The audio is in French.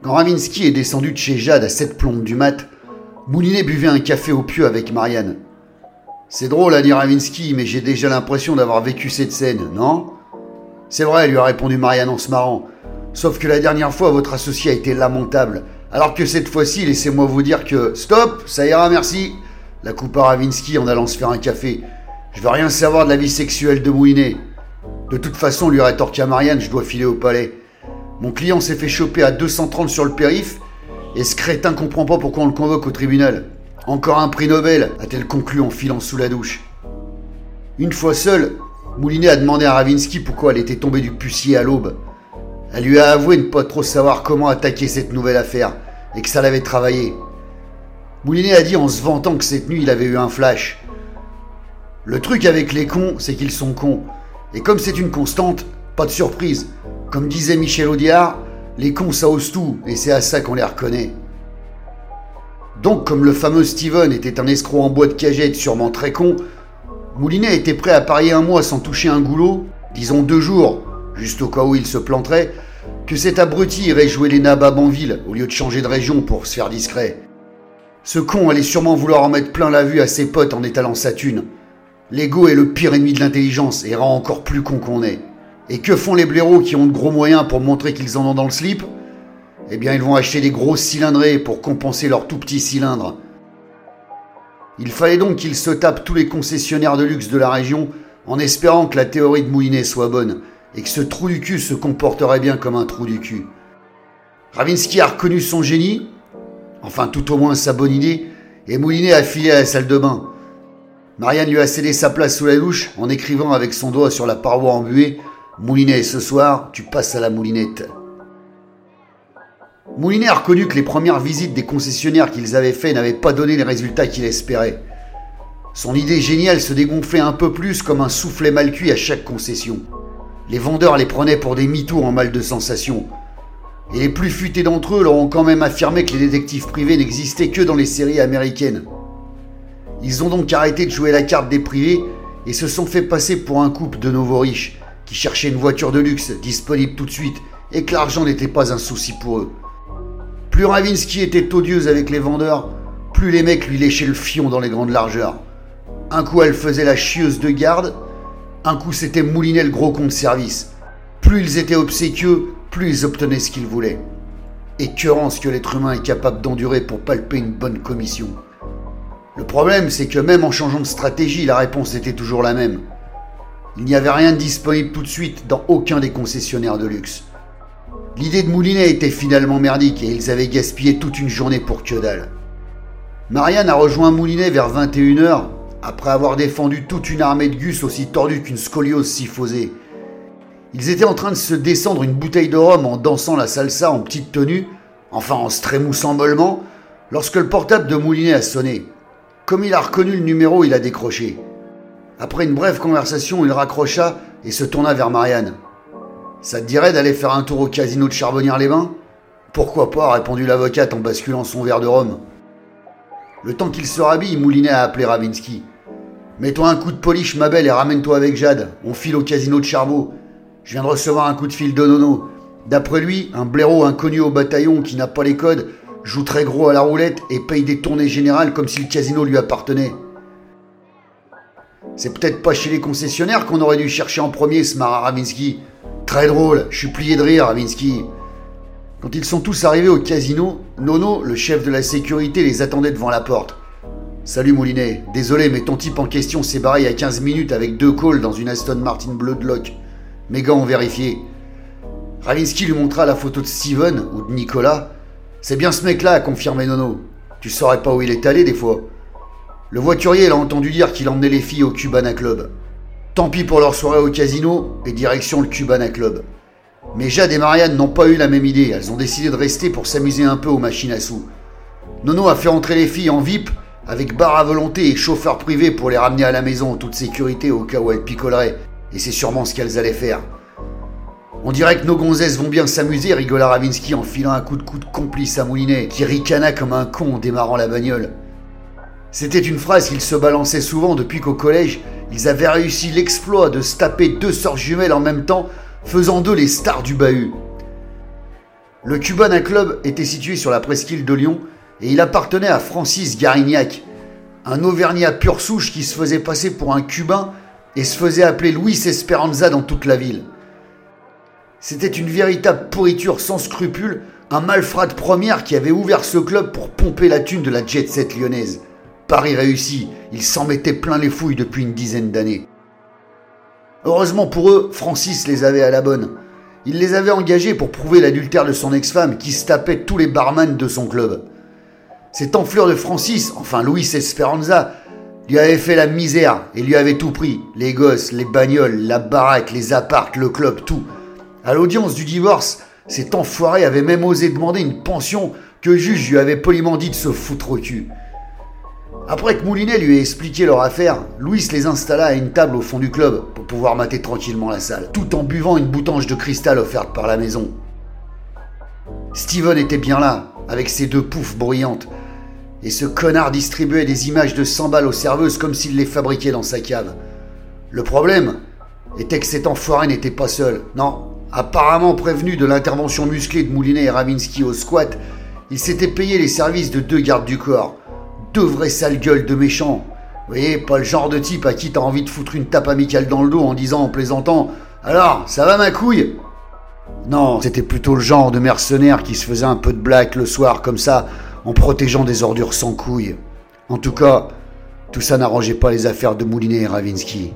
Quand Ravinsky est descendu de chez Jade à 7 plombes du mat, Moulinet buvait un café au pieu avec Marianne. C'est drôle à dire Ravinsky, mais j'ai déjà l'impression d'avoir vécu cette scène, non? C'est vrai, lui a répondu Marianne en se marrant. Sauf que la dernière fois, votre associé a été lamentable. Alors que cette fois-ci, laissez-moi vous dire que. Stop Ça ira, merci La coupe à Ravinsky en allant se faire un café. Je veux rien savoir de la vie sexuelle de Moulinet. De toute façon, lui rétorqua Marianne, je dois filer au palais. Mon client s'est fait choper à 230 sur le périph' et ce crétin comprend pas pourquoi on le convoque au tribunal. Encore un prix Nobel, a-t-elle conclu en filant sous la douche. Une fois seule, Moulinet a demandé à Ravinsky pourquoi elle était tombée du pucier à l'aube. Elle lui a avoué ne pas trop savoir comment attaquer cette nouvelle affaire et que ça l'avait travaillé. Moulinet a dit en se vantant que cette nuit il avait eu un flash. Le truc avec les cons, c'est qu'ils sont cons. Et comme c'est une constante, pas de surprise. Comme disait Michel Audiard, les cons ça ose tout, et c'est à ça qu'on les reconnaît. Donc, comme le fameux Steven était un escroc en bois de cagette sûrement très con, Moulinet était prêt à parier un mois sans toucher un goulot, disons deux jours, juste au cas où il se planterait, que cet abruti irait jouer les nababs en ville au lieu de changer de région pour se faire discret. Ce con allait sûrement vouloir en mettre plein la vue à ses potes en étalant sa thune. L'ego est le pire ennemi de l'intelligence et rend encore plus con qu'on est. Et que font les blaireaux qui ont de gros moyens pour montrer qu'ils en ont dans le slip? Eh bien, ils vont acheter des grosses cylindrées pour compenser leurs tout petits cylindres. Il fallait donc qu'ils se tapent tous les concessionnaires de luxe de la région en espérant que la théorie de Moulinet soit bonne et que ce trou du cul se comporterait bien comme un trou du cul. Ravinsky a reconnu son génie, enfin tout au moins sa bonne idée, et Moulinet a filé à la salle de bain. Marianne lui a cédé sa place sous la douche en écrivant avec son doigt sur la paroi embuée Moulinet, ce soir, tu passes à la moulinette. Moulinet a reconnu que les premières visites des concessionnaires qu'ils avaient fait n'avaient pas donné les résultats qu'il espérait. Son idée géniale se dégonflait un peu plus comme un soufflet mal cuit à chaque concession. Les vendeurs les prenaient pour des mythos en mal de sensation. Et les plus futés d'entre eux leur ont quand même affirmé que les détectives privés n'existaient que dans les séries américaines. Ils ont donc arrêté de jouer la carte des privés et se sont fait passer pour un couple de nouveaux riches qui cherchaient une voiture de luxe disponible tout de suite et que l'argent n'était pas un souci pour eux. Plus Ravinsky était odieuse avec les vendeurs, plus les mecs lui léchaient le fion dans les grandes largeurs. Un coup elle faisait la chieuse de garde, un coup c'était Moulinet le gros compte service. Plus ils étaient obséquieux, plus ils obtenaient ce qu'ils voulaient. Écœurant ce que l'être humain est capable d'endurer pour palper une bonne commission? Le problème, c'est que même en changeant de stratégie, la réponse était toujours la même. Il n'y avait rien de disponible tout de suite dans aucun des concessionnaires de luxe. L'idée de Moulinet était finalement merdique et ils avaient gaspillé toute une journée pour que dalle. Marianne a rejoint Moulinet vers 21h après avoir défendu toute une armée de gus aussi tordue qu'une scoliose syphosée. Ils étaient en train de se descendre une bouteille de rhum en dansant la salsa en petite tenue, enfin en se trémoussant mollement, lorsque le portable de Moulinet a sonné. Comme il a reconnu le numéro, il a décroché. Après une brève conversation, il raccrocha et se tourna vers Marianne. Ça te dirait d'aller faire un tour au casino de Charbonnières-les-Bains? Pourquoi pas répondit l'avocate en basculant son verre de rhum. Le temps qu'il se rhabille, Moulinet a appelé Ravinsky. Mets-toi un coup de polish, ma belle, et ramène-toi avec Jade. On file au casino de Charbot. Je viens de recevoir un coup de fil de Nono. D'après lui, un blaireau inconnu au bataillon qui n'a pas les codes joue très gros à la roulette et paye des tournées générales comme si le casino lui appartenait. C'est peut-être pas chez les concessionnaires qu'on aurait dû chercher en premier, ce marin Ravinsky. Très drôle, je suis plié de rire, Ravinsky. Quand ils sont tous arrivés au casino, Nono, le chef de la sécurité, les attendait devant la porte. Salut Moulinet, désolé, mais ton type en question s'est barré il y a 15 minutes avec deux calls dans une Aston Martin bleu de lock. Mes gars ont vérifié. Ravinsky lui montra la photo de Steven ou de Nicolas. C'est bien ce mec-là, a confirmé Nono. Tu saurais pas où il est allé des fois. Le voiturier l'a entendu dire qu'il emmenait les filles au Cubana Club. Tant pis pour leur soirée au casino et direction le Cubana Club. Mais Jade et Marianne n'ont pas eu la même idée, elles ont décidé de rester pour s'amuser un peu aux machines à sous. Nono a fait entrer les filles en VIP avec bar à volonté et chauffeur privé pour les ramener à la maison en toute sécurité au cas où elles picoleraient, et c'est sûrement ce qu'elles allaient faire. On dirait que nos gonzesses vont bien s'amuser, rigola Ravinsky en filant un coup de coude complice à Moulinet, qui ricana comme un con en démarrant la bagnole. C'était une phrase qu'ils se balançaient souvent depuis qu'au collège, ils avaient réussi l'exploit de se taper deux sœurs jumelles en même temps, faisant d'eux les stars du bahut. Le Cuban Club était situé sur la presqu'île de Lyon et il appartenait à Francis Garignac, un Auvergnat pur souche qui se faisait passer pour un Cubain et se faisait appeler Luis Esperanza dans toute la ville. C'était une véritable pourriture sans scrupules, un malfrat de première qui avait ouvert ce club pour pomper la thune de la jet set lyonnaise. Paris réussi, il s'en mettait plein les fouilles depuis une dizaine d'années. Heureusement pour eux, Francis les avait à la bonne. Il les avait engagés pour prouver l'adultère de son ex-femme qui se tous les barman de son club. Cet enflure de Francis, enfin Luis Esperanza, lui avait fait la misère et lui avait tout pris. Les gosses, les bagnoles, la baraque, les appartes, le club, tout. À l'audience du divorce, cet enfoiré avait même osé demander une pension que le juge lui avait poliment dit de se foutre au cul. Après que Moulinet lui ait expliqué leur affaire, Louis les installa à une table au fond du club pour pouvoir mater tranquillement la salle, tout en buvant une boutange de cristal offerte par la maison. Steven était bien là, avec ses deux poufs bruyantes, et ce connard distribuait des images de 100 balles aux serveuses comme s'il les fabriquait dans sa cave. Le problème était que cet enfoiré n'était pas seul. Non, apparemment prévenu de l'intervention musclée de Moulinet et Ravinsky au squat, il s'était payé les services de deux gardes du corps deux vraies sales gueules de méchants. Vous voyez, pas le genre de type à qui t'as envie de foutre une tape amicale dans le dos en disant en plaisantant Alors, ça va ma couille? Non, c'était plutôt le genre de mercenaire qui se faisait un peu de blague le soir comme ça, en protégeant des ordures sans couilles. En tout cas, tout ça n'arrangeait pas les affaires de Moulinet et Ravinsky.